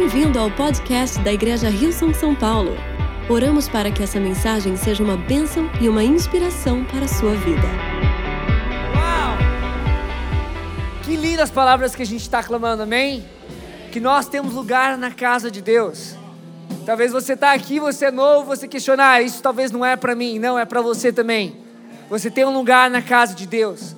Bem-vindo ao podcast da Igreja Rio São São Paulo. Oramos para que essa mensagem seja uma bênção e uma inspiração para a sua vida. Uau! Que lindas palavras que a gente está clamando, amém? Que nós temos lugar na casa de Deus. Talvez você está aqui, você é novo, você questionar, ah, isso talvez não é para mim, não, é para você também. Você tem um lugar na casa de Deus.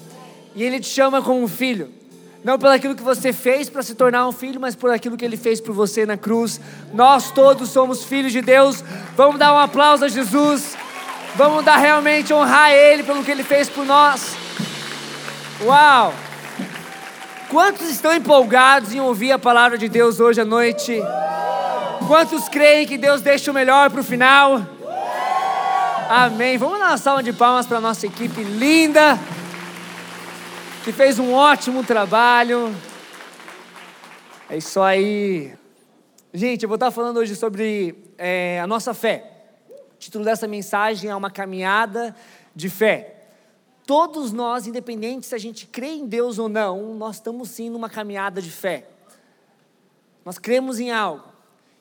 E Ele te chama como um filho. Não pelo aquilo que você fez para se tornar um filho, mas por aquilo que ele fez por você na cruz. Nós todos somos filhos de Deus. Vamos dar um aplauso a Jesus. Vamos dar realmente honrar Ele pelo que Ele fez por nós. Uau! Quantos estão empolgados em ouvir a palavra de Deus hoje à noite? Quantos creem que Deus deixa o melhor para o final? Amém. Vamos dar uma salva de palmas para nossa equipe linda que fez um ótimo trabalho. É isso aí. Gente, eu vou estar falando hoje sobre é, a nossa fé. O título dessa mensagem é Uma Caminhada de Fé. Todos nós, independente se a gente crê em Deus ou não, nós estamos sim numa caminhada de fé. Nós cremos em algo.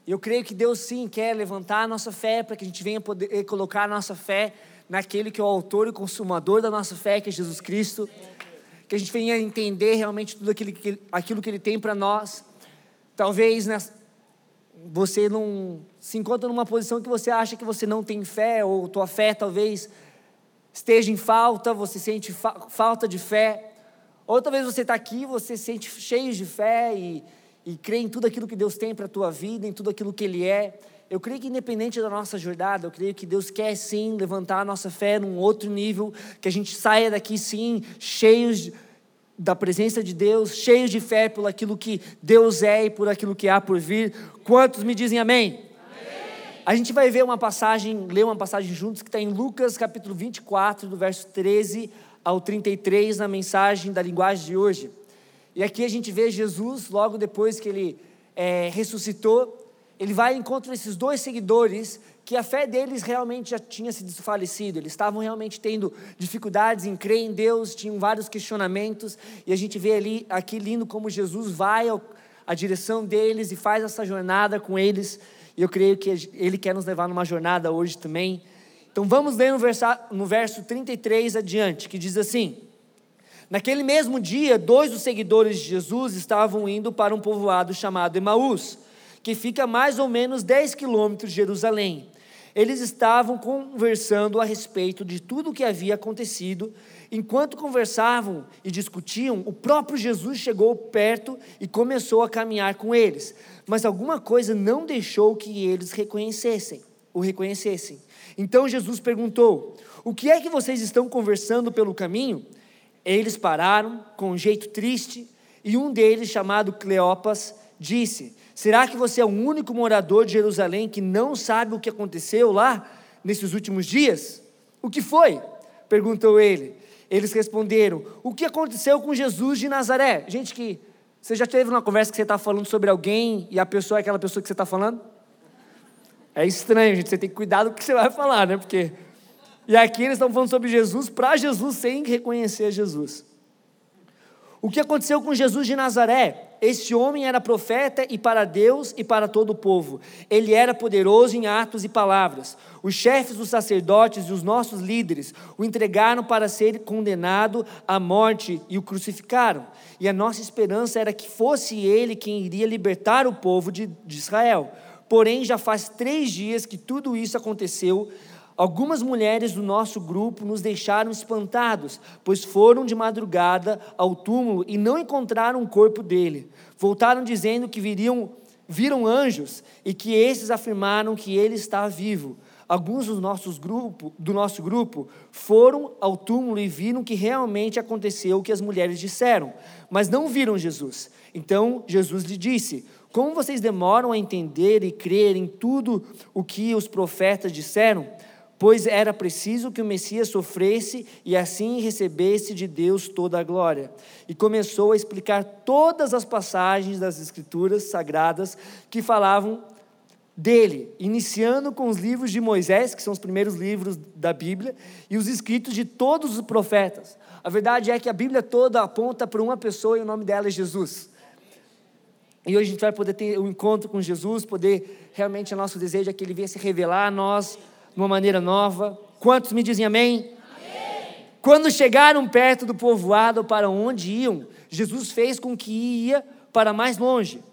E eu creio que Deus sim quer levantar a nossa fé para que a gente venha poder colocar a nossa fé naquele que é o autor e consumador da nossa fé, que é Jesus Cristo que a gente venha entender realmente tudo aquilo que, aquilo que Ele tem para nós. Talvez né, você não se encontra numa posição que você acha que você não tem fé, ou tua fé talvez esteja em falta, você sente fa falta de fé. Ou talvez você está aqui, você se sente cheio de fé e, e crê em tudo aquilo que Deus tem para a tua vida, em tudo aquilo que Ele é. Eu creio que independente da nossa jornada, eu creio que Deus quer sim levantar a nossa fé num outro nível, que a gente saia daqui sim cheios da presença de Deus, cheios de fé por aquilo que Deus é e por aquilo que há por vir. Quantos me dizem amém? amém. A gente vai ver uma passagem, ler uma passagem juntos que está em Lucas capítulo 24, do verso 13 ao 33, na mensagem da linguagem de hoje. E aqui a gente vê Jesus, logo depois que ele é, ressuscitou, ele vai ao encontro desses dois seguidores que a fé deles realmente já tinha se desfalecido, eles estavam realmente tendo dificuldades em crer em Deus, tinham vários questionamentos, e a gente vê ali, aqui lindo como Jesus vai à direção deles e faz essa jornada com eles, e eu creio que Ele quer nos levar numa jornada hoje também. Então vamos ler no verso, no verso 33 adiante, que diz assim: Naquele mesmo dia, dois dos seguidores de Jesus estavam indo para um povoado chamado Emaús que fica mais ou menos 10 quilômetros de Jerusalém. Eles estavam conversando a respeito de tudo o que havia acontecido. Enquanto conversavam e discutiam, o próprio Jesus chegou perto e começou a caminhar com eles. Mas alguma coisa não deixou que eles reconhecessem, o reconhecessem. Então Jesus perguntou: O que é que vocês estão conversando pelo caminho? Eles pararam com um jeito triste, e um deles, chamado Cleopas, disse: Será que você é o único morador de Jerusalém que não sabe o que aconteceu lá nesses últimos dias? O que foi? perguntou ele. Eles responderam: O que aconteceu com Jesus de Nazaré? Gente, que você já teve uma conversa que você está falando sobre alguém e a pessoa é aquela pessoa que você está falando? É estranho, gente. Você tem que cuidar do que você vai falar, né? Porque. E aqui eles estão falando sobre Jesus para Jesus sem reconhecer Jesus. O que aconteceu com Jesus de Nazaré? Este homem era profeta e para Deus e para todo o povo. Ele era poderoso em atos e palavras. Os chefes dos sacerdotes e os nossos líderes o entregaram para ser condenado à morte e o crucificaram. E a nossa esperança era que fosse ele quem iria libertar o povo de, de Israel. Porém, já faz três dias que tudo isso aconteceu Algumas mulheres do nosso grupo nos deixaram espantados, pois foram de madrugada ao túmulo e não encontraram o corpo dele. Voltaram dizendo que viriam, viram anjos e que esses afirmaram que ele está vivo. Alguns grupo, do nosso grupo foram ao túmulo e viram que realmente aconteceu o que as mulheres disseram, mas não viram Jesus. Então Jesus lhe disse: Como vocês demoram a entender e crer em tudo o que os profetas disseram? Pois era preciso que o Messias sofresse e assim recebesse de Deus toda a glória. E começou a explicar todas as passagens das Escrituras sagradas que falavam dele, iniciando com os livros de Moisés, que são os primeiros livros da Bíblia, e os escritos de todos os profetas. A verdade é que a Bíblia toda aponta para uma pessoa e o nome dela é Jesus. E hoje a gente vai poder ter um encontro com Jesus, poder realmente, o nosso desejo é que Ele venha se revelar a nós de uma maneira nova. Quantos me dizem amém? amém? Quando chegaram perto do povoado para onde iam, Jesus fez com que ia para mais longe.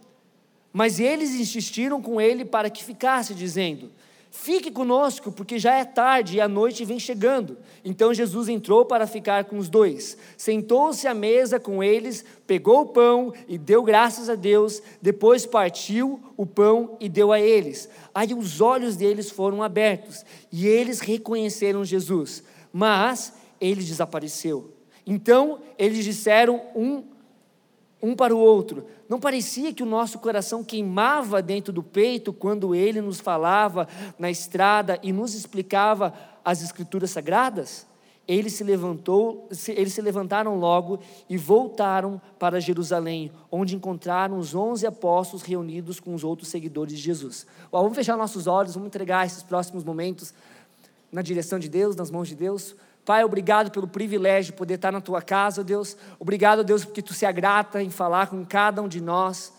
Mas eles insistiram com ele para que ficasse, dizendo: Fique conosco, porque já é tarde e a noite vem chegando. Então Jesus entrou para ficar com os dois. Sentou-se à mesa com eles, pegou o pão e deu graças a Deus. Depois partiu o pão e deu a eles. Aí os olhos deles foram abertos e eles reconheceram Jesus. Mas ele desapareceu. Então eles disseram um um para o outro. Não parecia que o nosso coração queimava dentro do peito quando ele nos falava na estrada e nos explicava as escrituras sagradas? Ele se levantou, eles se levantaram logo e voltaram para Jerusalém, onde encontraram os onze apóstolos reunidos com os outros seguidores de Jesus. vamos fechar nossos olhos, vamos entregar esses próximos momentos na direção de Deus, nas mãos de Deus. Pai, obrigado pelo privilégio de poder estar na tua casa, Deus. Obrigado, Deus, porque tu se agrata em falar com cada um de nós.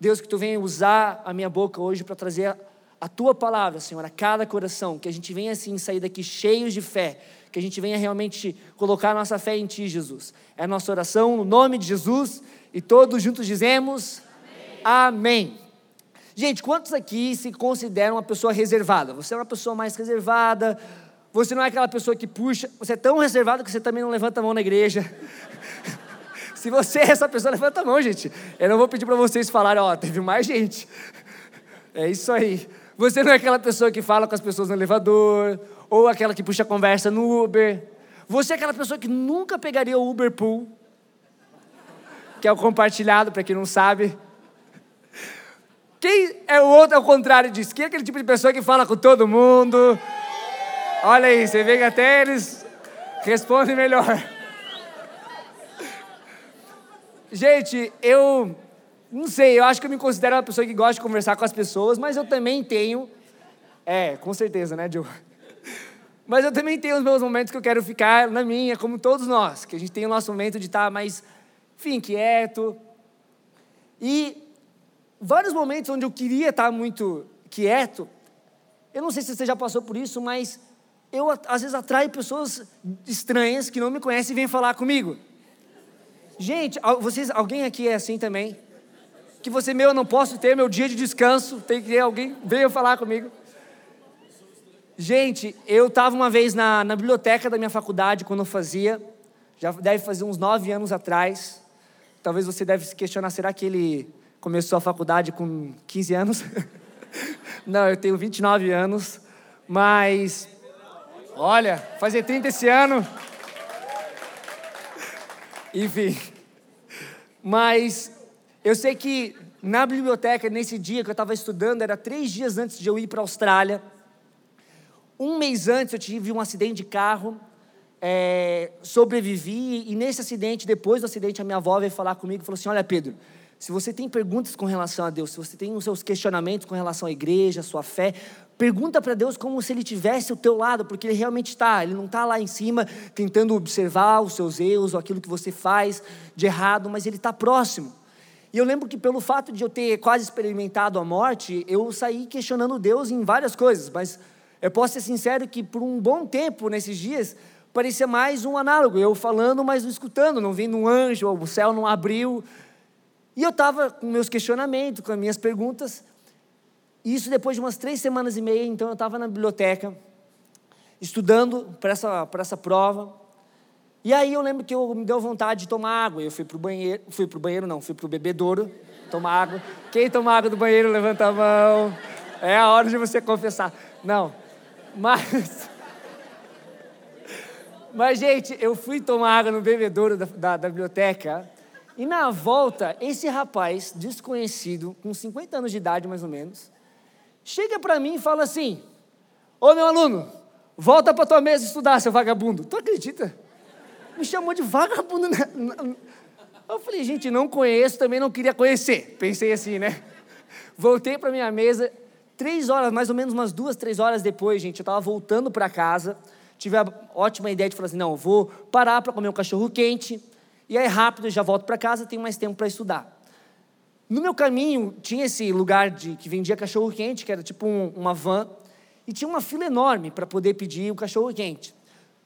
Deus, que tu venha usar a minha boca hoje para trazer a tua palavra, Senhor, a cada coração. Que a gente venha assim sair daqui cheios de fé. Que a gente venha realmente colocar a nossa fé em ti, Jesus. É a nossa oração no nome de Jesus. E todos juntos dizemos: Amém. Amém. Gente, quantos aqui se consideram uma pessoa reservada? Você é uma pessoa mais reservada você não é aquela pessoa que puxa, você é tão reservado que você também não levanta a mão na igreja. Se você é essa pessoa, levanta a mão, gente. Eu não vou pedir para vocês falarem, ó, teve mais gente. É isso aí. Você não é aquela pessoa que fala com as pessoas no elevador, ou aquela que puxa conversa no Uber. Você é aquela pessoa que nunca pegaria o Uber Pool, que é o compartilhado, para quem não sabe. Quem é o outro ao contrário disso? Quem é aquele tipo de pessoa que fala com todo mundo? Olha aí, você vê que até eles respondem melhor. Gente, eu não sei, eu acho que eu me considero uma pessoa que gosta de conversar com as pessoas, mas eu também tenho. É, com certeza, né, Joe? Mas eu também tenho os meus momentos que eu quero ficar na minha, como todos nós, que a gente tem o nosso momento de estar mais, enfim, quieto. E vários momentos onde eu queria estar muito quieto, eu não sei se você já passou por isso, mas eu às vezes atraio pessoas estranhas que não me conhecem e vêm falar comigo. Gente, vocês, alguém aqui é assim também? Que você, meu, eu não posso ter meu dia de descanso, tem que ter alguém veio falar comigo. Gente, eu estava uma vez na, na biblioteca da minha faculdade quando eu fazia, já deve fazer uns nove anos atrás. Talvez você deve se questionar, será que ele começou a faculdade com 15 anos? não, eu tenho 29 anos, mas Olha, fazer 30 esse ano. Enfim. Mas eu sei que na biblioteca, nesse dia que eu estava estudando, era três dias antes de eu ir para a Austrália. Um mês antes eu tive um acidente de carro, é, sobrevivi, e nesse acidente, depois do acidente, a minha avó veio falar comigo e falou assim: Olha, Pedro, se você tem perguntas com relação a Deus, se você tem os seus questionamentos com relação à igreja, à sua fé, Pergunta para Deus como se Ele tivesse ao teu lado, porque Ele realmente está. Ele não está lá em cima tentando observar os seus erros ou aquilo que você faz de errado, mas Ele está próximo. E eu lembro que pelo fato de eu ter quase experimentado a morte, eu saí questionando Deus em várias coisas, mas eu posso ser sincero que por um bom tempo nesses dias parecia mais um análogo, eu falando, mas não escutando, não vendo um anjo, o céu não abriu. E eu estava com meus questionamentos, com as minhas perguntas, isso depois de umas três semanas e meia, então eu estava na biblioteca, estudando para essa, essa prova. E aí eu lembro que eu me deu vontade de tomar água. Eu fui para o banheiro, fui para o banheiro não, fui para o bebedouro tomar água. Quem toma água do banheiro, levanta a mão. É a hora de você confessar. Não, mas... Mas, gente, eu fui tomar água no bebedouro da, da, da biblioteca e na volta, esse rapaz desconhecido, com 50 anos de idade mais ou menos, chega para mim e fala assim: Ô meu aluno, volta para tua mesa estudar, seu vagabundo. Tu acredita? Me chamou de vagabundo. Eu falei, gente, não conheço, também não queria conhecer. Pensei assim, né? Voltei para minha mesa, três horas, mais ou menos umas duas, três horas depois, gente, eu estava voltando para casa. Tive a ótima ideia de falar assim: não, vou parar para comer um cachorro quente. E aí, rápido, eu já volto para casa, tenho mais tempo para estudar. No meu caminho tinha esse lugar de que vendia cachorro quente, que era tipo um, uma van, e tinha uma fila enorme para poder pedir o cachorro quente.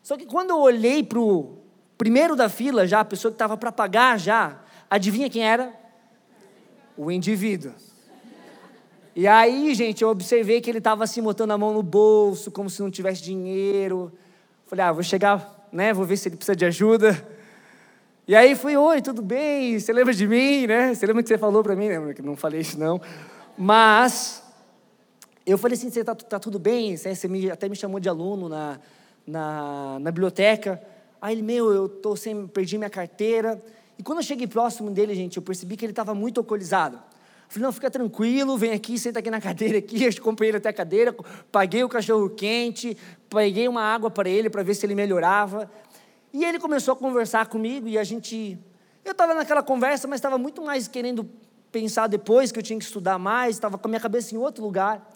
Só que quando eu olhei para o primeiro da fila, já a pessoa que estava para pagar já, adivinha quem era? O indivíduo. E aí, gente, eu observei que ele estava assim, botando a mão no bolso, como se não tivesse dinheiro. Falei, ah, vou chegar, né? Vou ver se ele precisa de ajuda. E aí fui, oi, tudo bem? Você lembra de mim, né? Você lembra que você falou para mim? Lembra que não falei isso, não. Mas, eu falei assim, você tá, tá tudo bem? Você me, até me chamou de aluno na, na, na biblioteca. Aí ele, meu, eu tô sem, perdi minha carteira. E quando eu cheguei próximo dele, gente, eu percebi que ele estava muito alcoolizado. Falei, não, fica tranquilo, vem aqui, senta aqui na cadeira aqui, eu comprei ele até a cadeira, paguei o cachorro quente, peguei uma água para ele para ver se ele melhorava. E ele começou a conversar comigo e a gente. Eu estava naquela conversa, mas estava muito mais querendo pensar depois que eu tinha que estudar mais, estava com a minha cabeça em outro lugar.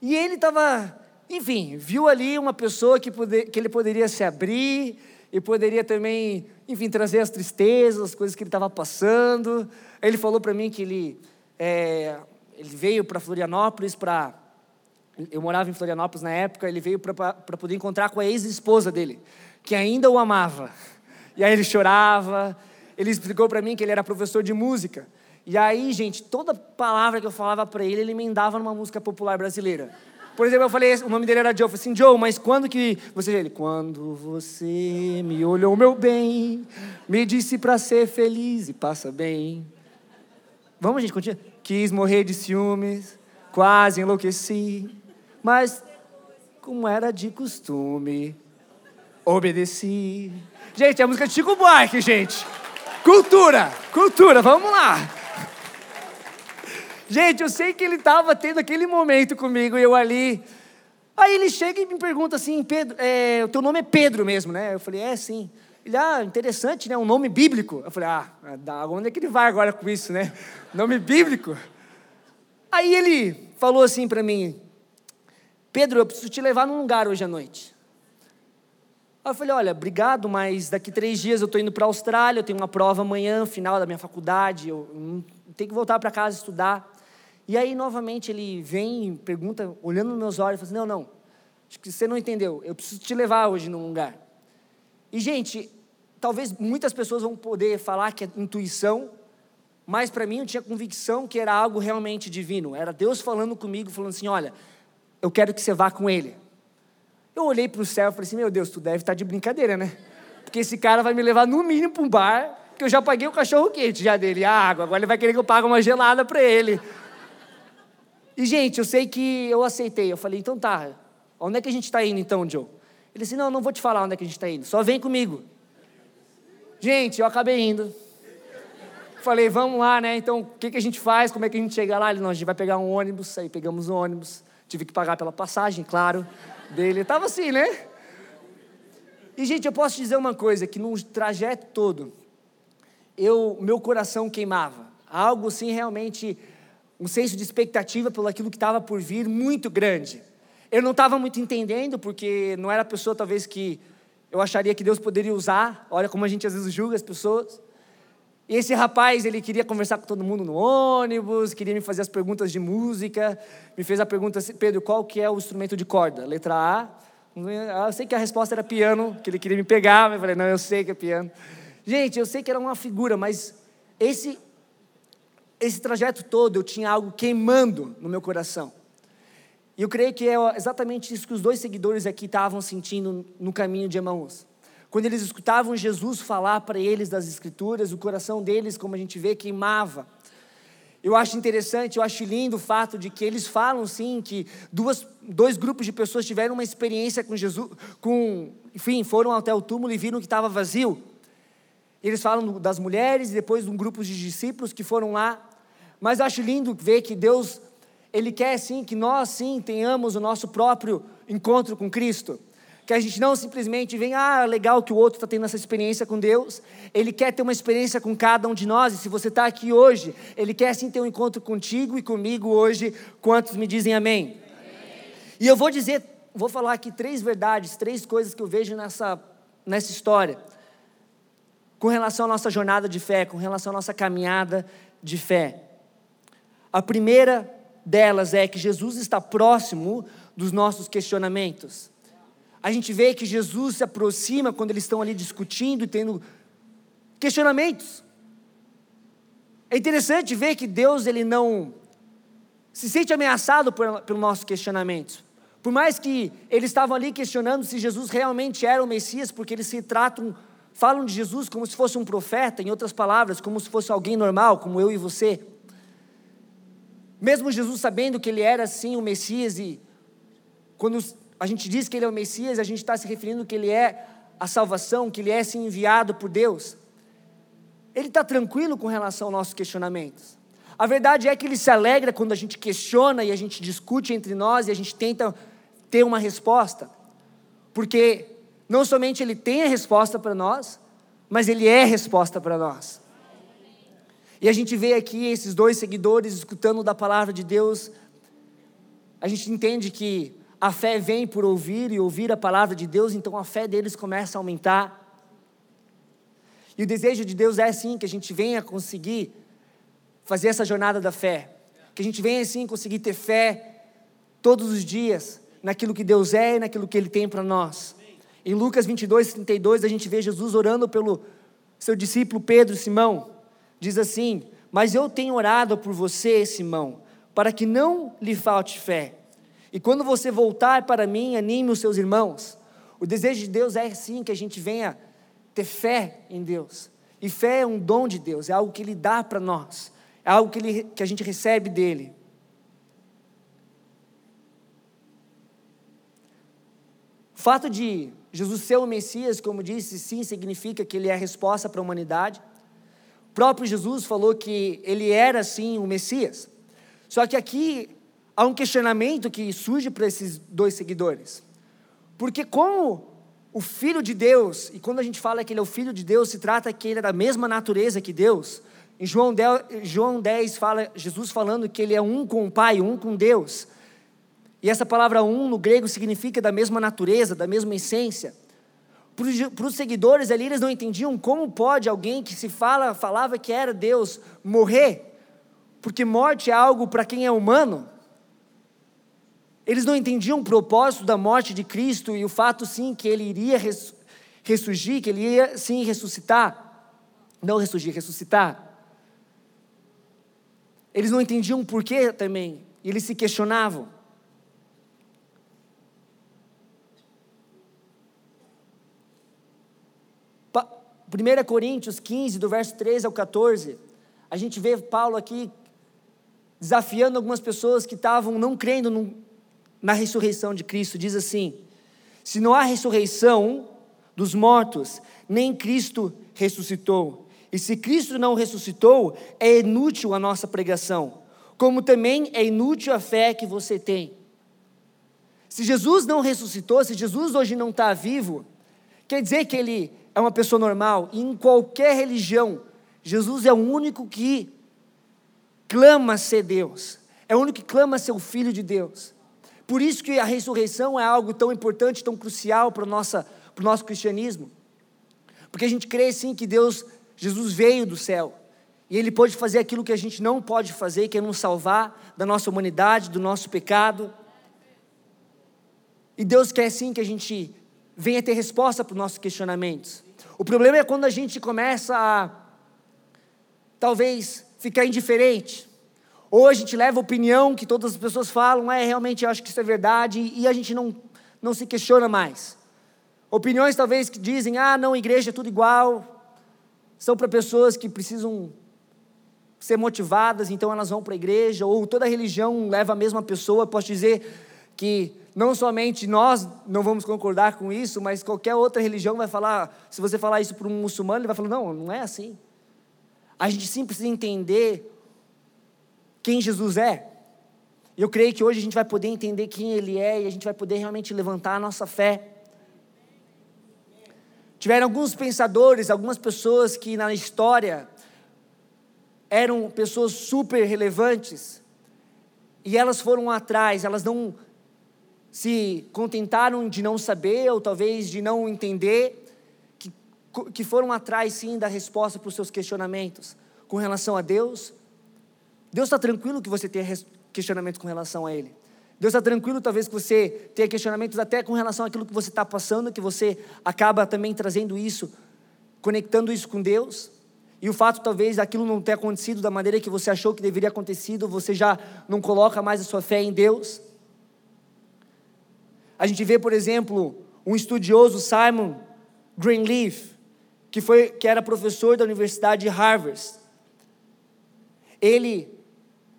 E ele estava, enfim, viu ali uma pessoa que, poder, que ele poderia se abrir e poderia também, enfim, trazer as tristezas, as coisas que ele estava passando. Ele falou para mim que ele é, ele veio para Florianópolis para. Eu morava em Florianópolis na época, ele veio para poder encontrar com a ex-esposa dele, que ainda o amava. E aí ele chorava, ele explicou para mim que ele era professor de música. E aí, gente, toda palavra que eu falava para ele, ele emendava numa música popular brasileira. Por exemplo, eu falei, o nome dele era Joe. Eu falei assim, Joe, mas quando que você... Ele, quando você me olhou meu bem, me disse para ser feliz e passa bem. Vamos, gente, continua. Quis morrer de ciúmes, quase enlouqueci, mas como era de costume, obedeci. Gente, é a música de Chico Buarque, gente. Cultura, cultura, vamos lá. Gente, eu sei que ele estava tendo aquele momento comigo e eu ali. Aí ele chega e me pergunta assim, Pedro, é, o teu nome é Pedro mesmo, né? Eu falei, é sim. Ele, ah, interessante, né? Um nome bíblico. Eu falei, ah, onde é que ele vai agora com isso, né? Nome bíblico. Aí ele falou assim para mim, Pedro, eu preciso te levar num lugar hoje à noite. Aí eu falei, olha, obrigado, mas daqui três dias eu estou indo para a Austrália, eu tenho uma prova amanhã, final da minha faculdade, eu tenho que voltar para casa estudar. E aí, novamente, ele vem, pergunta, olhando nos meus olhos, fala assim, não, não, acho que você não entendeu, eu preciso te levar hoje num lugar. E, gente, talvez muitas pessoas vão poder falar que é intuição, mas para mim eu tinha convicção que era algo realmente divino. Era Deus falando comigo, falando assim: olha, eu quero que você vá com ele. Eu olhei para o céu e falei assim: meu Deus, tu deve estar tá de brincadeira, né? Porque esse cara vai me levar no mínimo para um bar, que eu já paguei o cachorro quente já dele, a água, agora ele vai querer que eu pague uma gelada para ele. E, gente, eu sei que eu aceitei. Eu falei: então tá, onde é que a gente está indo então, Joe? Ele disse: Não, não vou te falar onde é que a gente está indo, só vem comigo. Gente, eu acabei indo. Falei, vamos lá, né? Então, o que, que a gente faz? Como é que a gente chega lá? Ele, não, a gente vai pegar um ônibus. Aí pegamos o um ônibus. Tive que pagar pela passagem, claro, dele. Tava assim, né? E, gente, eu posso dizer uma coisa: que no trajeto todo, eu, meu coração queimava. Algo assim, realmente, um senso de expectativa pelo aquilo que estava por vir muito grande. Eu não estava muito entendendo, porque não era a pessoa talvez que eu acharia que Deus poderia usar. Olha como a gente às vezes julga as pessoas. E esse rapaz, ele queria conversar com todo mundo no ônibus, queria me fazer as perguntas de música, me fez a pergunta, Pedro, qual que é o instrumento de corda? Letra A. Eu sei que a resposta era piano, que ele queria me pegar, mas eu falei, não, eu sei que é piano. Gente, eu sei que era uma figura, mas esse, esse trajeto todo eu tinha algo queimando no meu coração. E eu creio que é exatamente isso que os dois seguidores aqui estavam sentindo no caminho de Emaús. Quando eles escutavam Jesus falar para eles das Escrituras, o coração deles, como a gente vê, queimava. Eu acho interessante, eu acho lindo o fato de que eles falam sim que duas, dois grupos de pessoas tiveram uma experiência com Jesus, com, enfim, foram até o túmulo e viram que estava vazio. Eles falam das mulheres e depois de um grupo de discípulos que foram lá. Mas eu acho lindo ver que Deus ele quer sim que nós sim tenhamos o nosso próprio encontro com Cristo. Que a gente não simplesmente venha, ah, legal que o outro está tendo essa experiência com Deus. Ele quer ter uma experiência com cada um de nós. E se você está aqui hoje, Ele quer sim ter um encontro contigo e comigo hoje. Quantos me dizem amém? amém. E eu vou dizer, vou falar aqui três verdades, três coisas que eu vejo nessa, nessa história. Com relação à nossa jornada de fé, com relação à nossa caminhada de fé. A primeira delas é que Jesus está próximo dos nossos questionamentos. A gente vê que Jesus se aproxima quando eles estão ali discutindo e tendo questionamentos. É interessante ver que Deus ele não se sente ameaçado por, pelos nossos questionamentos. Por mais que eles estavam ali questionando se Jesus realmente era o Messias, porque eles se tratam, falam de Jesus como se fosse um profeta, em outras palavras, como se fosse alguém normal, como eu e você. Mesmo Jesus sabendo que ele era sim o Messias, e quando a gente diz que ele é o Messias, a gente está se referindo que ele é a salvação, que ele é sim enviado por Deus. Ele está tranquilo com relação aos nossos questionamentos. A verdade é que ele se alegra quando a gente questiona e a gente discute entre nós e a gente tenta ter uma resposta. Porque não somente ele tem a resposta para nós, mas ele é resposta para nós. E a gente vê aqui esses dois seguidores escutando da palavra de Deus. A gente entende que a fé vem por ouvir e ouvir a palavra de Deus, então a fé deles começa a aumentar. E o desejo de Deus é sim que a gente venha conseguir fazer essa jornada da fé. Que a gente venha assim conseguir ter fé todos os dias naquilo que Deus é e naquilo que Ele tem para nós. Em Lucas 22, 32, a gente vê Jesus orando pelo seu discípulo Pedro Simão. Diz assim: Mas eu tenho orado por você, Simão, para que não lhe falte fé. E quando você voltar para mim, anime os seus irmãos. O desejo de Deus é sim que a gente venha ter fé em Deus. E fé é um dom de Deus, é algo que Ele dá para nós. É algo que, ele, que a gente recebe dele. O fato de Jesus ser o Messias, como disse, sim, significa que ele é a resposta para a humanidade. O próprio Jesus falou que ele era, sim, o Messias. Só que aqui há um questionamento que surge para esses dois seguidores. Porque, como o Filho de Deus, e quando a gente fala que ele é o Filho de Deus, se trata que ele é da mesma natureza que Deus, em João 10, João 10 fala, Jesus falando que ele é um com o Pai, um com Deus. E essa palavra um no grego significa da mesma natureza, da mesma essência. Para os seguidores ali, eles não entendiam como pode alguém que se fala, falava que era Deus morrer, porque morte é algo para quem é humano. Eles não entendiam o propósito da morte de Cristo e o fato sim que ele iria ressurgir, que ele ia sim ressuscitar. Não ressurgir, ressuscitar. Eles não entendiam o porquê também, e eles se questionavam. Pa 1 Coríntios 15, do verso 13 ao 14, a gente vê Paulo aqui desafiando algumas pessoas que estavam não crendo no, na ressurreição de Cristo. Diz assim: Se não há ressurreição dos mortos, nem Cristo ressuscitou. E se Cristo não ressuscitou, é inútil a nossa pregação, como também é inútil a fé que você tem. Se Jesus não ressuscitou, se Jesus hoje não está vivo, quer dizer que ele é uma pessoa normal. E em qualquer religião, Jesus é o único que clama ser Deus, é o único que clama ser o Filho de Deus. Por isso que a ressurreição é algo tão importante, tão crucial para o nosso cristianismo. Porque a gente crê sim que Deus Jesus veio do céu e ele pôde fazer aquilo que a gente não pode fazer, que é nos salvar da nossa humanidade, do nosso pecado. E Deus quer sim que a gente venha ter resposta para os nossos questionamentos. O problema é quando a gente começa a, talvez, ficar indiferente. Ou a gente leva opinião que todas as pessoas falam, é realmente eu acho que isso é verdade, e a gente não, não se questiona mais. Opiniões talvez que dizem, ah, não, igreja é tudo igual, são para pessoas que precisam ser motivadas, então elas vão para a igreja, ou toda religião leva a mesma pessoa. Posso dizer que não somente nós não vamos concordar com isso, mas qualquer outra religião vai falar, se você falar isso para um muçulmano, ele vai falar: não, não é assim. A gente sim precisa entender quem Jesus é. Eu creio que hoje a gente vai poder entender quem Ele é e a gente vai poder realmente levantar a nossa fé. Tiveram alguns pensadores, algumas pessoas que na história eram pessoas super relevantes e elas foram atrás, elas não se contentaram de não saber ou talvez de não entender, que, que foram atrás sim da resposta para os seus questionamentos com relação a Deus, Deus está tranquilo que você tenha questionamentos com relação a Ele. Deus está tranquilo, talvez, que você tenha questionamentos até com relação àquilo que você está passando, que você acaba também trazendo isso, conectando isso com Deus. E o fato, talvez, daquilo não ter acontecido da maneira que você achou que deveria acontecido, você já não coloca mais a sua fé em Deus. A gente vê, por exemplo, um estudioso, Simon Greenleaf, que, foi, que era professor da Universidade de Harvard. Ele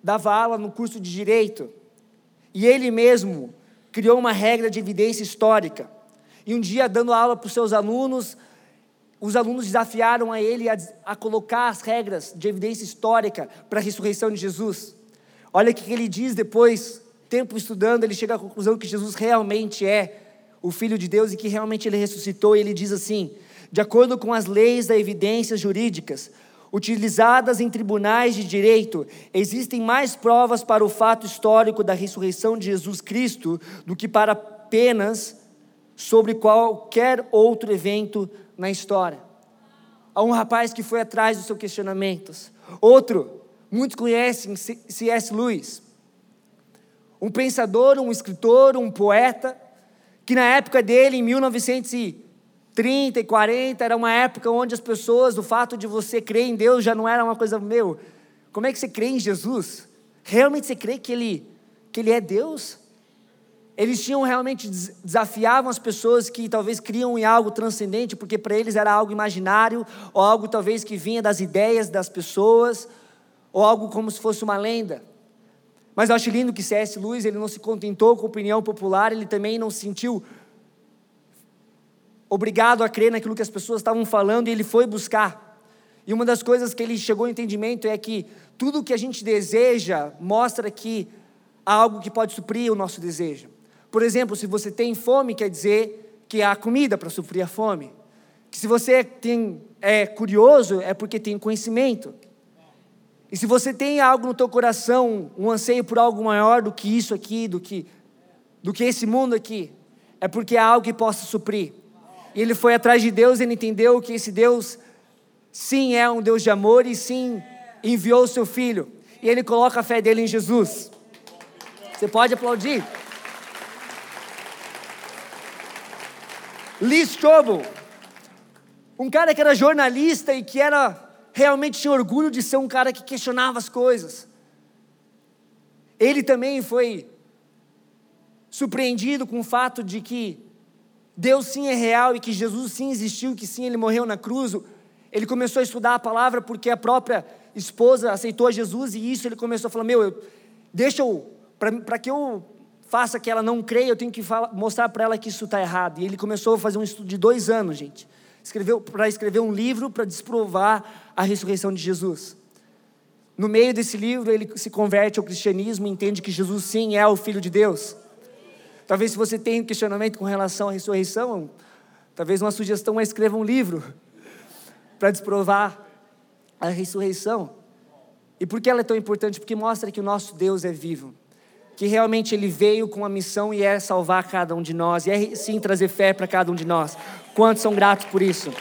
dava aula no curso de Direito, e ele mesmo criou uma regra de evidência histórica. E um dia, dando aula para os seus alunos, os alunos desafiaram a ele a, a colocar as regras de evidência histórica para a ressurreição de Jesus. Olha o que ele diz depois, tempo estudando, ele chega à conclusão que Jesus realmente é o Filho de Deus e que realmente ele ressuscitou. E ele diz assim: de acordo com as leis da evidências jurídicas, utilizadas em tribunais de direito, existem mais provas para o fato histórico da ressurreição de Jesus Cristo do que para apenas sobre qualquer outro evento na história. Há um rapaz que foi atrás dos seus questionamentos. Outro, muitos conhecem C.S. Lewis. Um pensador, um escritor, um poeta, que na época dele, em 1930 e 40, era uma época onde as pessoas, o fato de você crer em Deus já não era uma coisa, meu, como é que você crê em Jesus? Realmente você crê que Ele, que ele é Deus? Eles tinham realmente desafiavam as pessoas que talvez criam em algo transcendente, porque para eles era algo imaginário, ou algo talvez que vinha das ideias das pessoas, ou algo como se fosse uma lenda. Mas eu acho lindo que C.S. Lewis, ele não se contentou com a opinião popular, ele também não se sentiu obrigado a crer naquilo que as pessoas estavam falando, e ele foi buscar. E uma das coisas que ele chegou ao entendimento é que tudo que a gente deseja mostra que há algo que pode suprir o nosso desejo. Por exemplo, se você tem fome, quer dizer que há comida para suprir a fome. Que se você tem, é curioso, é porque tem conhecimento. E se você tem algo no teu coração, um anseio por algo maior do que isso aqui, do que, do que esse mundo aqui, é porque há algo que possa suprir. E ele foi atrás de Deus, ele entendeu que esse Deus, sim, é um Deus de amor e sim, enviou o seu filho. E ele coloca a fé dele em Jesus. Você pode aplaudir? Lee Strobel, um cara que era jornalista e que era realmente tinha orgulho de ser um cara que questionava as coisas. Ele também foi surpreendido com o fato de que Deus sim é real e que Jesus sim existiu, que sim ele morreu na cruz. Ele começou a estudar a palavra porque a própria esposa aceitou Jesus e isso ele começou a falar: Meu, eu, deixa eu, para que eu faça que ela não creia, eu tenho que falar, mostrar para ela que isso está errado. E ele começou a fazer um estudo de dois anos, gente, escreveu para escrever um livro para desprovar a ressurreição de Jesus. No meio desse livro, ele se converte ao cristianismo entende que Jesus sim é o Filho de Deus. Talvez se você tem um questionamento com relação à ressurreição, talvez uma sugestão é escreva um livro para desprovar a ressurreição. E por que ela é tão importante? Porque mostra que o nosso Deus é vivo que realmente ele veio com uma missão e é salvar cada um de nós, e é sim trazer fé para cada um de nós. Quantos são gratos por isso?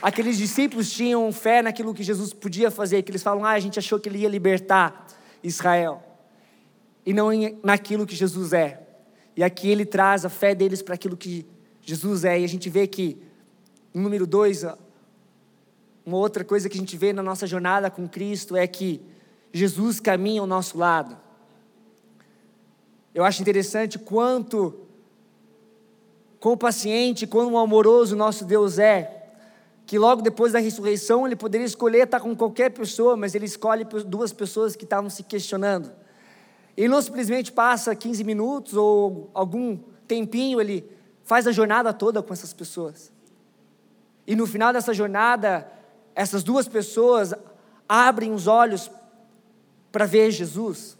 Aqueles discípulos tinham fé naquilo que Jesus podia fazer, que eles falam, ah, a gente achou que ele ia libertar Israel, e não naquilo que Jesus é. E aqui ele traz a fé deles para aquilo que Jesus é, e a gente vê que, número dois, uma outra coisa que a gente vê na nossa jornada com Cristo é que Jesus caminha ao nosso lado. Eu acho interessante quanto quão paciente, quão amoroso nosso Deus é, que logo depois da ressurreição ele poderia escolher estar com qualquer pessoa, mas ele escolhe duas pessoas que estavam se questionando. Ele não simplesmente passa 15 minutos ou algum tempinho, ele faz a jornada toda com essas pessoas. E no final dessa jornada, essas duas pessoas abrem os olhos para ver Jesus.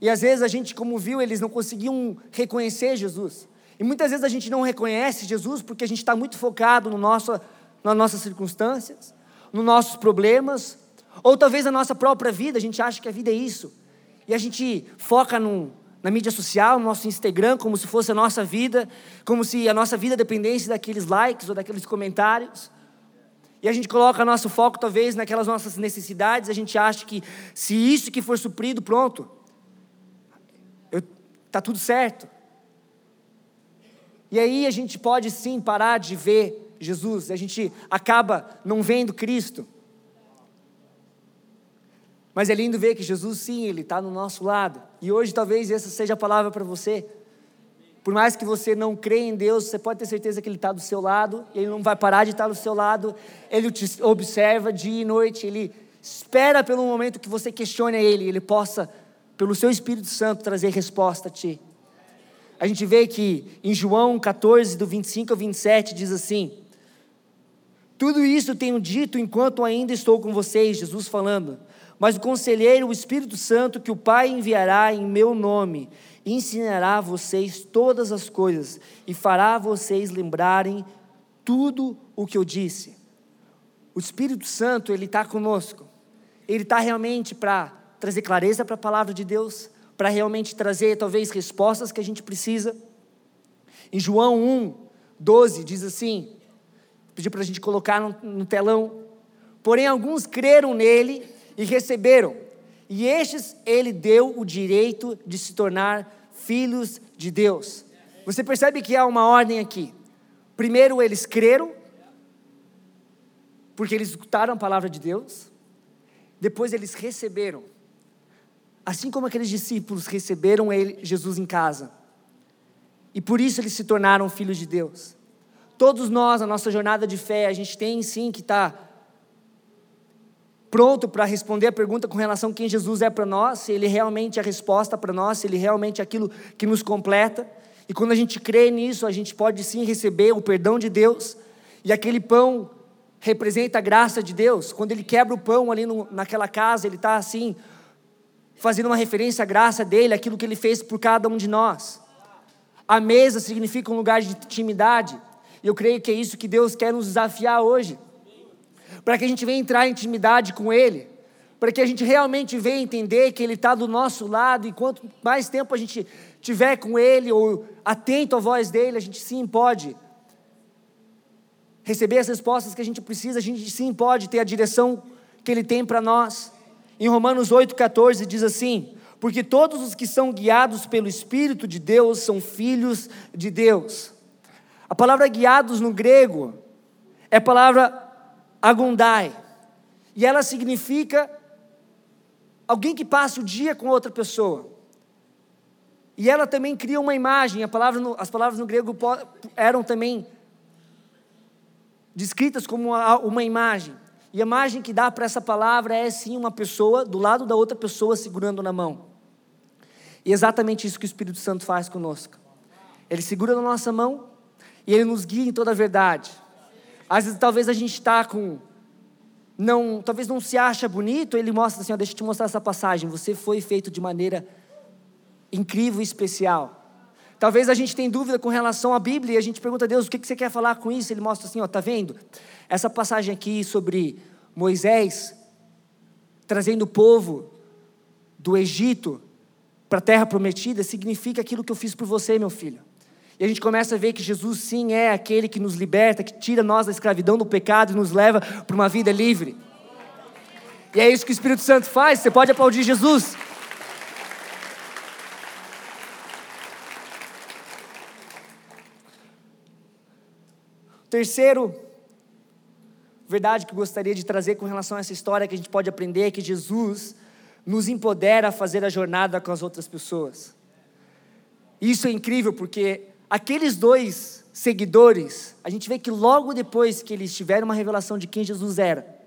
E às vezes a gente, como viu, eles não conseguiam reconhecer Jesus. E muitas vezes a gente não reconhece Jesus porque a gente está muito focado no nosso, nas nossas circunstâncias, nos nossos problemas, ou talvez na nossa própria vida, a gente acha que a vida é isso. E a gente foca na mídia social, no nosso Instagram, como se fosse a nossa vida, como se a nossa vida dependesse daqueles likes ou daqueles comentários. E a gente coloca nosso foco talvez naquelas nossas necessidades, a gente acha que se isso que for suprido, pronto, está tudo certo. E aí a gente pode sim parar de ver Jesus, a gente acaba não vendo Cristo. Mas é lindo ver que Jesus, sim, Ele está no nosso lado. E hoje talvez essa seja a palavra para você. Por mais que você não creia em Deus, você pode ter certeza que Ele está do seu lado, Ele não vai parar de estar do seu lado, Ele te observa dia e noite, Ele espera pelo momento que você questione a Ele, Ele possa, pelo seu Espírito Santo, trazer resposta a ti. A gente vê que em João 14, do 25 ao 27, diz assim: Tudo isso tenho dito enquanto ainda estou com vocês, Jesus falando. Mas o conselheiro, o Espírito Santo, que o Pai enviará em meu nome, ensinará a vocês todas as coisas e fará vocês lembrarem tudo o que eu disse. O Espírito Santo, ele está conosco. Ele está realmente para trazer clareza para a palavra de Deus, para realmente trazer talvez respostas que a gente precisa. Em João 1, 12, diz assim: pediu para a gente colocar no, no telão. Porém, alguns creram nele e receberam. E estes ele deu o direito de se tornar filhos de Deus. Você percebe que há uma ordem aqui. Primeiro eles creram, porque eles escutaram a palavra de Deus. Depois eles receberam. Assim como aqueles discípulos receberam ele, Jesus em casa. E por isso eles se tornaram filhos de Deus. Todos nós, na nossa jornada de fé, a gente tem sim que estar tá pronto para responder a pergunta com relação a quem Jesus é para nós, se Ele realmente é a resposta para nós, se Ele realmente é aquilo que nos completa. E quando a gente crê nisso, a gente pode sim receber o perdão de Deus, e aquele pão representa a graça de Deus. Quando Ele quebra o pão ali no, naquela casa, Ele está assim, fazendo uma referência à graça dele, aquilo que Ele fez por cada um de nós. A mesa significa um lugar de intimidade, e eu creio que é isso que Deus quer nos desafiar hoje para que a gente venha entrar em intimidade com Ele, para que a gente realmente venha entender que Ele está do nosso lado e quanto mais tempo a gente tiver com Ele ou atento à voz dEle, a gente sim pode receber as respostas que a gente precisa, a gente sim pode ter a direção que Ele tem para nós. Em Romanos 8,14 diz assim: Porque todos os que são guiados pelo Espírito de Deus são filhos de Deus. A palavra guiados no grego é a palavra agundai. E ela significa alguém que passa o dia com outra pessoa. E ela também cria uma imagem, palavra no, as palavras no grego eram também descritas como uma, uma imagem. E a imagem que dá para essa palavra é sim uma pessoa do lado da outra pessoa segurando na mão. E exatamente isso que o Espírito Santo faz conosco. Ele segura na nossa mão e ele nos guia em toda a verdade. Às vezes talvez a gente está com não, talvez não se acha bonito, ele mostra assim, ó, deixa eu te mostrar essa passagem. Você foi feito de maneira incrível e especial. Talvez a gente tenha dúvida com relação à Bíblia e a gente pergunta a Deus, o que você quer falar com isso? Ele mostra assim, ó, tá vendo? Essa passagem aqui sobre Moisés trazendo o povo do Egito para a terra prometida significa aquilo que eu fiz por você, meu filho. E a gente começa a ver que Jesus sim é aquele que nos liberta, que tira nós da escravidão do pecado e nos leva para uma vida livre. E é isso que o Espírito Santo faz. Você pode aplaudir Jesus. Terceiro verdade que eu gostaria de trazer com relação a essa história que a gente pode aprender é que Jesus nos empodera a fazer a jornada com as outras pessoas. Isso é incrível porque aqueles dois seguidores, a gente vê que logo depois que eles tiveram uma revelação de quem Jesus era,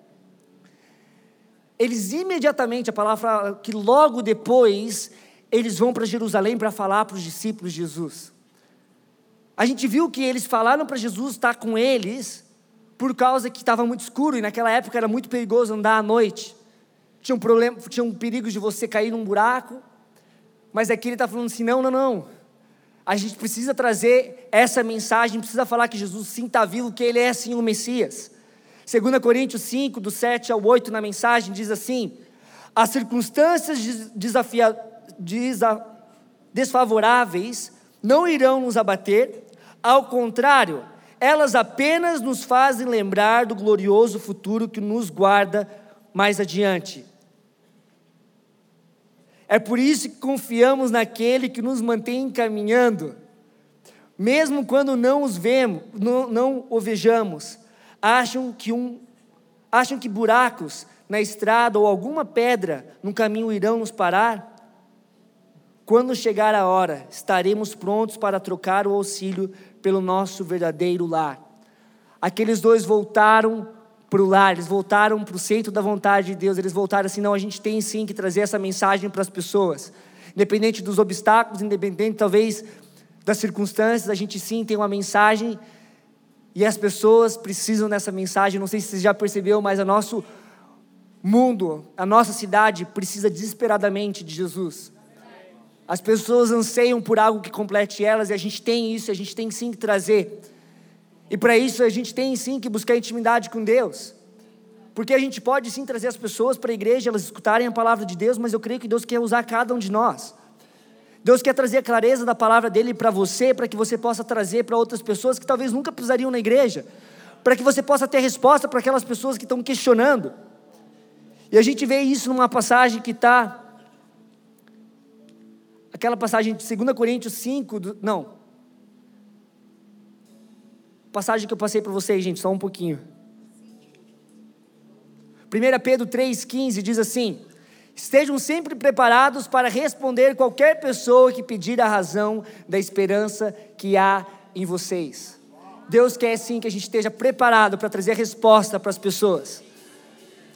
eles imediatamente, a palavra que logo depois, eles vão para Jerusalém para falar para os discípulos de Jesus. A gente viu que eles falaram para Jesus estar com eles, por causa que estava muito escuro e naquela época era muito perigoso andar à noite. Tinha um problema, tinha um perigo de você cair num buraco. Mas aqui ele está falando assim: não, não, não a gente precisa trazer essa mensagem, precisa falar que Jesus sim está vivo, que Ele é sim o Messias. 2 Coríntios 5, do 7 ao 8, na mensagem, diz assim: As circunstâncias desafia, desa, desfavoráveis não irão nos abater, ao contrário, elas apenas nos fazem lembrar do glorioso futuro que nos guarda mais adiante. É por isso que confiamos naquele que nos mantém caminhando, mesmo quando não os vemos, não, não o vejamos. Acham que, um, acham que buracos na estrada ou alguma pedra no caminho irão nos parar? Quando chegar a hora, estaremos prontos para trocar o auxílio pelo nosso verdadeiro lar. Aqueles dois voltaram para o lar, eles voltaram para o centro da vontade de Deus, eles voltaram assim: não, a gente tem sim que trazer essa mensagem para as pessoas, independente dos obstáculos, independente talvez das circunstâncias, a gente sim tem uma mensagem e as pessoas precisam dessa mensagem. Não sei se você já percebeu, mas o nosso mundo, a nossa cidade precisa desesperadamente de Jesus. As pessoas anseiam por algo que complete elas e a gente tem isso, a gente tem sim que trazer. E para isso a gente tem sim que buscar intimidade com Deus. Porque a gente pode sim trazer as pessoas para a igreja, elas escutarem a palavra de Deus, mas eu creio que Deus quer usar cada um de nós. Deus quer trazer a clareza da palavra dele para você, para que você possa trazer para outras pessoas que talvez nunca pisariam na igreja, para que você possa ter resposta para aquelas pessoas que estão questionando. E a gente vê isso numa passagem que está aquela passagem de 2 Coríntios 5, do, não. Passagem que eu passei para vocês, gente, só um pouquinho. 1 Pedro 3,15 diz assim: Estejam sempre preparados para responder qualquer pessoa que pedir a razão da esperança que há em vocês. Deus quer sim que a gente esteja preparado para trazer resposta para as pessoas.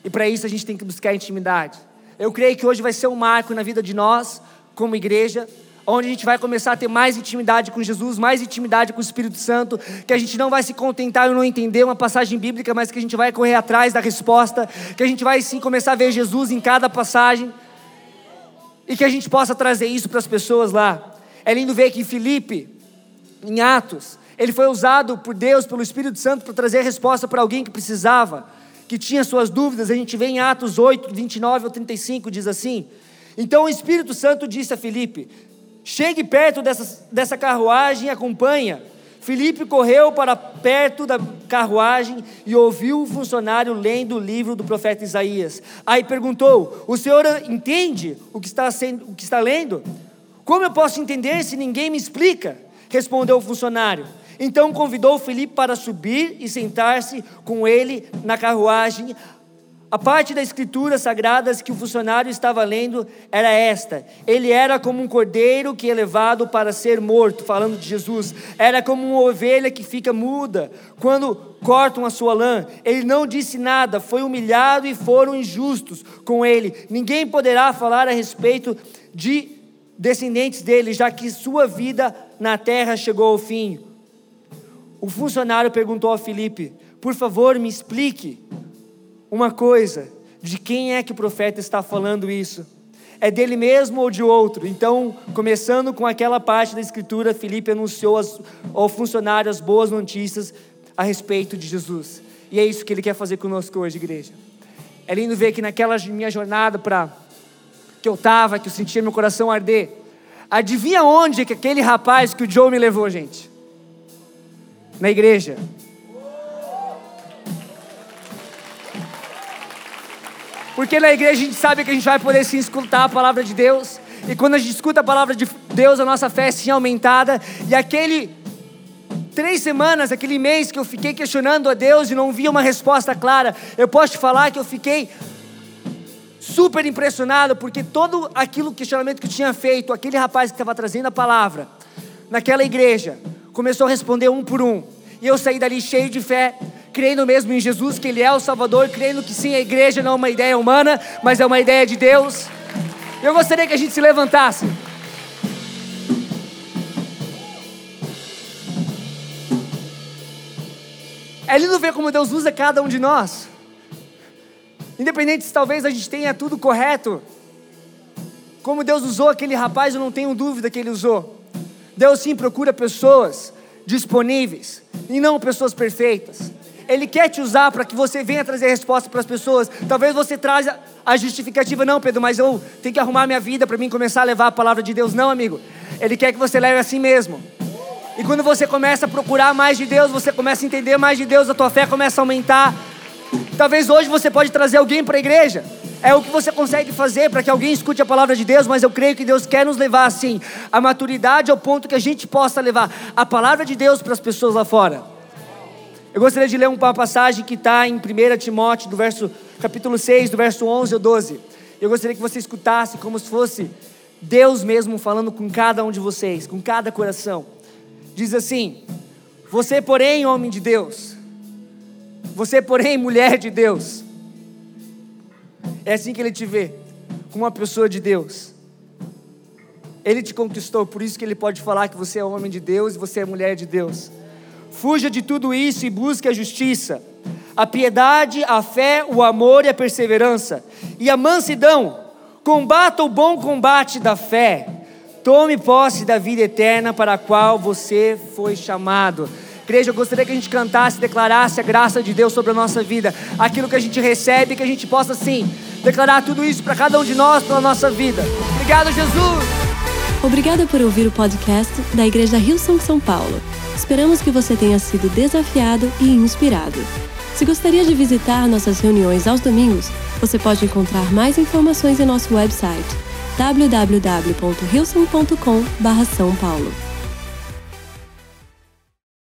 E para isso a gente tem que buscar intimidade. Eu creio que hoje vai ser um marco na vida de nós, como igreja, onde a gente vai começar a ter mais intimidade com Jesus, mais intimidade com o Espírito Santo, que a gente não vai se contentar em não entender uma passagem bíblica, mas que a gente vai correr atrás da resposta, que a gente vai sim começar a ver Jesus em cada passagem, e que a gente possa trazer isso para as pessoas lá. É lindo ver que Felipe, em Atos, ele foi usado por Deus, pelo Espírito Santo, para trazer resposta para alguém que precisava, que tinha suas dúvidas. A gente vê em Atos 8, 29 ou 35, diz assim. Então o Espírito Santo disse a Filipe: Chegue perto dessa, dessa carruagem e acompanha. Filipe correu para perto da carruagem e ouviu o funcionário lendo o livro do profeta Isaías. Aí perguntou: O senhor entende o que está, sendo, o que está lendo? Como eu posso entender se ninguém me explica? Respondeu o funcionário. Então convidou Filipe para subir e sentar-se com ele na carruagem. A parte da escritura sagrada que o funcionário estava lendo era esta: ele era como um cordeiro que é levado para ser morto, falando de Jesus. Era como uma ovelha que fica muda quando cortam a sua lã. Ele não disse nada, foi humilhado e foram injustos com ele. Ninguém poderá falar a respeito de descendentes dele, já que sua vida na terra chegou ao fim. O funcionário perguntou a Filipe: Por favor, me explique uma coisa: de quem é que o profeta está falando isso? É dele mesmo ou de outro? Então, começando com aquela parte da escritura, Filipe anunciou ao funcionário as boas notícias a respeito de Jesus. E é isso que ele quer fazer conosco hoje, igreja. É lindo ver que naquela minha jornada para que eu estava, que eu sentia meu coração arder. Adivinha onde que aquele rapaz que o Joe me levou, gente? Na igreja. Porque na igreja a gente sabe que a gente vai poder sim escutar a palavra de Deus. E quando a gente escuta a palavra de Deus, a nossa fé é sim aumentada. E aquele três semanas, aquele mês que eu fiquei questionando a Deus e não via uma resposta clara, eu posso te falar que eu fiquei super impressionado, porque todo aquilo questionamento que eu tinha feito, aquele rapaz que estava trazendo a palavra, naquela igreja, começou a responder um por um. E eu saí dali cheio de fé, crendo mesmo em Jesus, que Ele é o Salvador, crendo que sim, a igreja não é uma ideia humana, mas é uma ideia de Deus. Eu gostaria que a gente se levantasse. É lindo ver como Deus usa cada um de nós. Independente se talvez a gente tenha tudo correto. Como Deus usou aquele rapaz, eu não tenho dúvida que ele usou. Deus sim procura pessoas disponíveis e não pessoas perfeitas. Ele quer te usar para que você venha trazer resposta para as pessoas. Talvez você traga a justificativa, não, Pedro, mas eu tenho que arrumar minha vida para mim começar a levar a palavra de Deus. Não, amigo. Ele quer que você leve assim mesmo. E quando você começa a procurar mais de Deus, você começa a entender mais de Deus, a tua fé começa a aumentar. Talvez hoje você pode trazer alguém para a igreja. É o que você consegue fazer para que alguém escute a palavra de Deus, mas eu creio que Deus quer nos levar assim, a maturidade ao ponto que a gente possa levar a palavra de Deus para as pessoas lá fora. Eu gostaria de ler uma passagem que está em 1 Timóteo, do verso, capítulo 6, do verso 11 ao 12. Eu gostaria que você escutasse como se fosse Deus mesmo falando com cada um de vocês, com cada coração. Diz assim: Você, porém, homem de Deus, você, porém, mulher de Deus, é assim que ele te vê, como uma pessoa de Deus. Ele te conquistou, por isso que ele pode falar que você é homem de Deus e você é mulher de Deus. Fuja de tudo isso e busque a justiça, a piedade, a fé, o amor e a perseverança, e a mansidão. Combata o bom combate da fé. Tome posse da vida eterna para a qual você foi chamado. Igreja, eu gostaria que a gente cantasse, declarasse a graça de Deus sobre a nossa vida, aquilo que a gente recebe, que a gente possa sim declarar tudo isso para cada um de nós, pela nossa vida. Obrigado, Jesus. Obrigada por ouvir o podcast da Igreja Rio São Paulo. Esperamos que você tenha sido desafiado e inspirado. Se gostaria de visitar nossas reuniões aos domingos, você pode encontrar mais informações em nosso website www.rilson.com/são paulo.